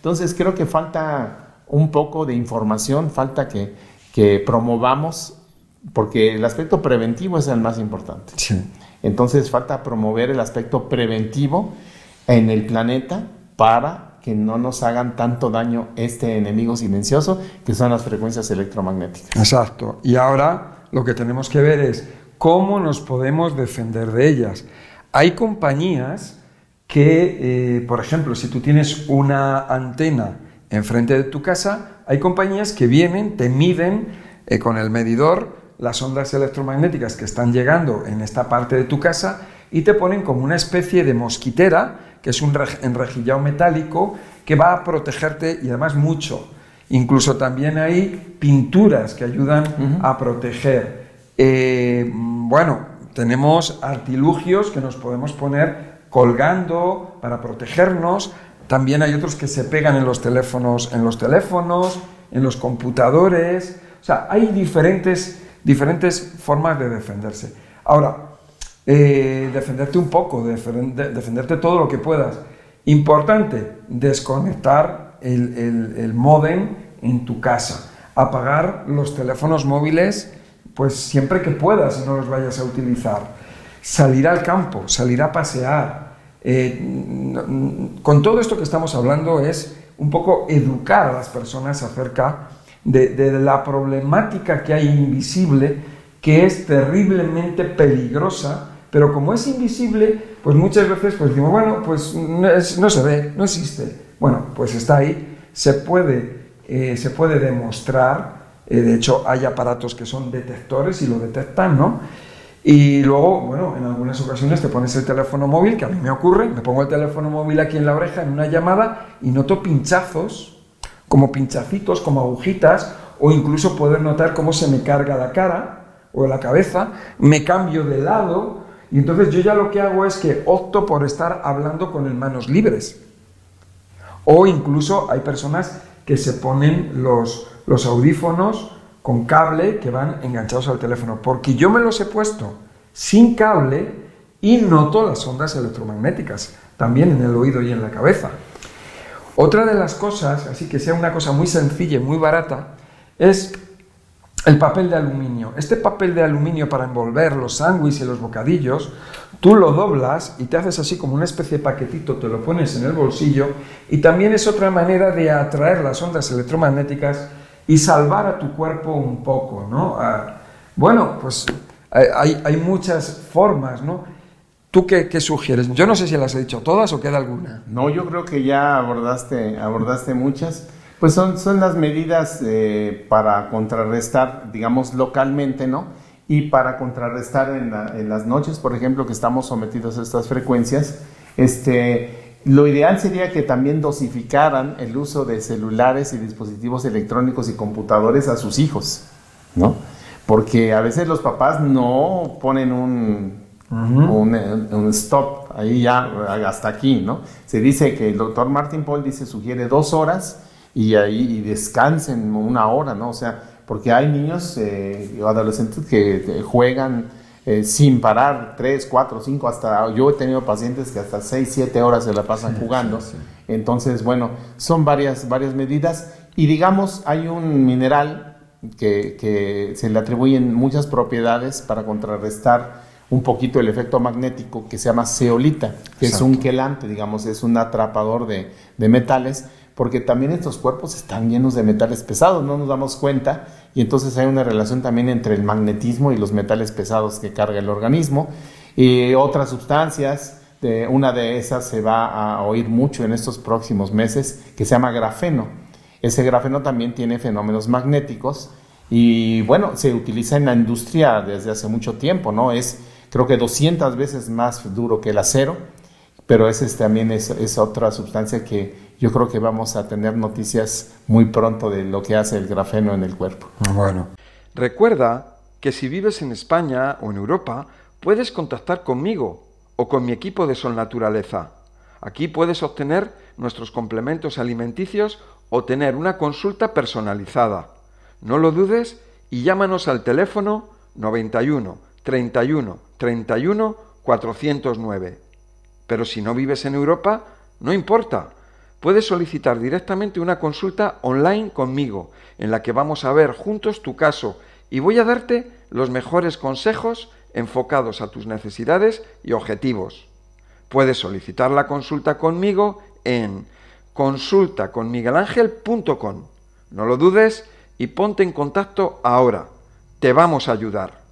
Entonces creo que falta un poco de información, falta que, que promovamos, porque el aspecto preventivo es el más importante. Sí. Entonces falta promover el aspecto preventivo en el planeta para que no nos hagan tanto daño este enemigo silencioso que son las frecuencias electromagnéticas. Exacto. Y ahora lo que tenemos que ver es cómo nos podemos defender de ellas. Hay compañías que, eh, por ejemplo, si tú tienes una antena enfrente de tu casa, hay compañías que vienen, te miden eh, con el medidor las ondas electromagnéticas que están llegando en esta parte de tu casa y te ponen como una especie de mosquitera, que es un enrejillado metálico que va a protegerte y además mucho. Incluso también hay pinturas que ayudan a proteger. Eh, bueno, tenemos artilugios que nos podemos poner colgando para protegernos. También hay otros que se pegan en los teléfonos, en los teléfonos, en los computadores. O sea, hay diferentes, diferentes formas de defenderse. Ahora, eh, defenderte un poco, defenderte todo lo que puedas. Importante, desconectar el, el, el modem en tu casa. Apagar los teléfonos móviles, pues siempre que puedas no los vayas a utilizar salir al campo, salir a pasear. Eh, con todo esto que estamos hablando es un poco educar a las personas acerca de, la problemática que hay invisible, que es terriblemente peligrosa, pero como es invisible, pues muchas veces pues decimos, bueno, pues no, se ve, no existe. Bueno, pues está ahí, se puede, eh, se puede demostrar, eh, de hecho hay aparatos que son detectores y lo detectan, ¿no? Y luego, bueno, en algunas ocasiones te pones el teléfono móvil, que a mí me ocurre, me pongo el teléfono móvil aquí en la oreja en una llamada y noto pinchazos, como pinchacitos, como agujitas, o incluso poder notar cómo se me carga la cara o la cabeza, me cambio de lado, y entonces yo ya lo que hago es que opto por estar hablando con el manos libres. O incluso hay personas que se ponen los, los audífonos con cable que van enganchados al teléfono, porque yo me los he puesto sin cable y noto las ondas electromagnéticas, también en el oído y en la cabeza. Otra de las cosas, así que sea una cosa muy sencilla y muy barata, es el papel de aluminio. Este papel de aluminio para envolver los sándwiches y los bocadillos, tú lo doblas y te haces así como una especie de paquetito, te lo pones en el bolsillo y también es otra manera de atraer las ondas electromagnéticas y salvar a tu cuerpo un poco, ¿no? Ah, bueno, pues hay, hay, muchas formas, ¿no? ¿Tú qué, qué, sugieres? Yo no sé si las he dicho todas o queda alguna. No, yo creo que ya abordaste, abordaste muchas. Pues son, son las medidas eh, para contrarrestar, digamos, localmente, ¿no? Y para contrarrestar en, en, las noches, por ejemplo, que estamos sometidos a estas frecuencias, este, lo ideal sería que también dosificaran el uso de celulares y dispositivos electrónicos y computadores a sus hijos, ¿no? Porque a veces los papás no ponen un, un, stop ahí ya hasta aquí, ¿no? Se dice que el doctor Martin Paul dice sugiere dos horas y ahí descansen una hora, ¿no? O sea, porque hay niños eh, adolescentes que juegan eh, sin parar, 3, 4, 5, hasta yo he tenido pacientes que hasta 6, 7 horas se la pasan jugando. Entonces, bueno, son varias, varias medidas. Y digamos, hay un mineral que, que se le atribuyen muchas propiedades para contrarrestar un poquito el efecto magnético que se llama zeolita, que es un quelante, digamos, es un atrapador de, de metales porque también estos cuerpos están llenos de metales pesados, no nos damos cuenta, y entonces hay una relación también entre el magnetismo y los metales pesados que carga el organismo. Y otras sustancias, de, una de esas se va a oír mucho en estos próximos meses, que se llama grafeno. Ese grafeno también tiene fenómenos magnéticos y bueno, se utiliza en la industria desde hace mucho tiempo, ¿no? Es creo que 200 veces más duro que el acero, pero ese también es, es otra sustancia que yo creo que vamos a tener noticias muy pronto de lo que hace el grafeno en el cuerpo. Bueno, recuerda que si vives en España o en Europa, puedes contactar conmigo o con mi equipo de Sol Naturaleza. Aquí puedes obtener nuestros complementos alimenticios o tener una consulta personalizada. No lo dudes y llámanos al teléfono 91 31 31 409. Pero si no vives en Europa, no importa puedes solicitar directamente una consulta online conmigo, en la que vamos a ver juntos tu caso y voy a darte los mejores consejos enfocados a tus necesidades y objetivos. Puedes solicitar la consulta conmigo en consultaconmiguelangel.com. No lo dudes y ponte en contacto ahora. Te vamos a ayudar.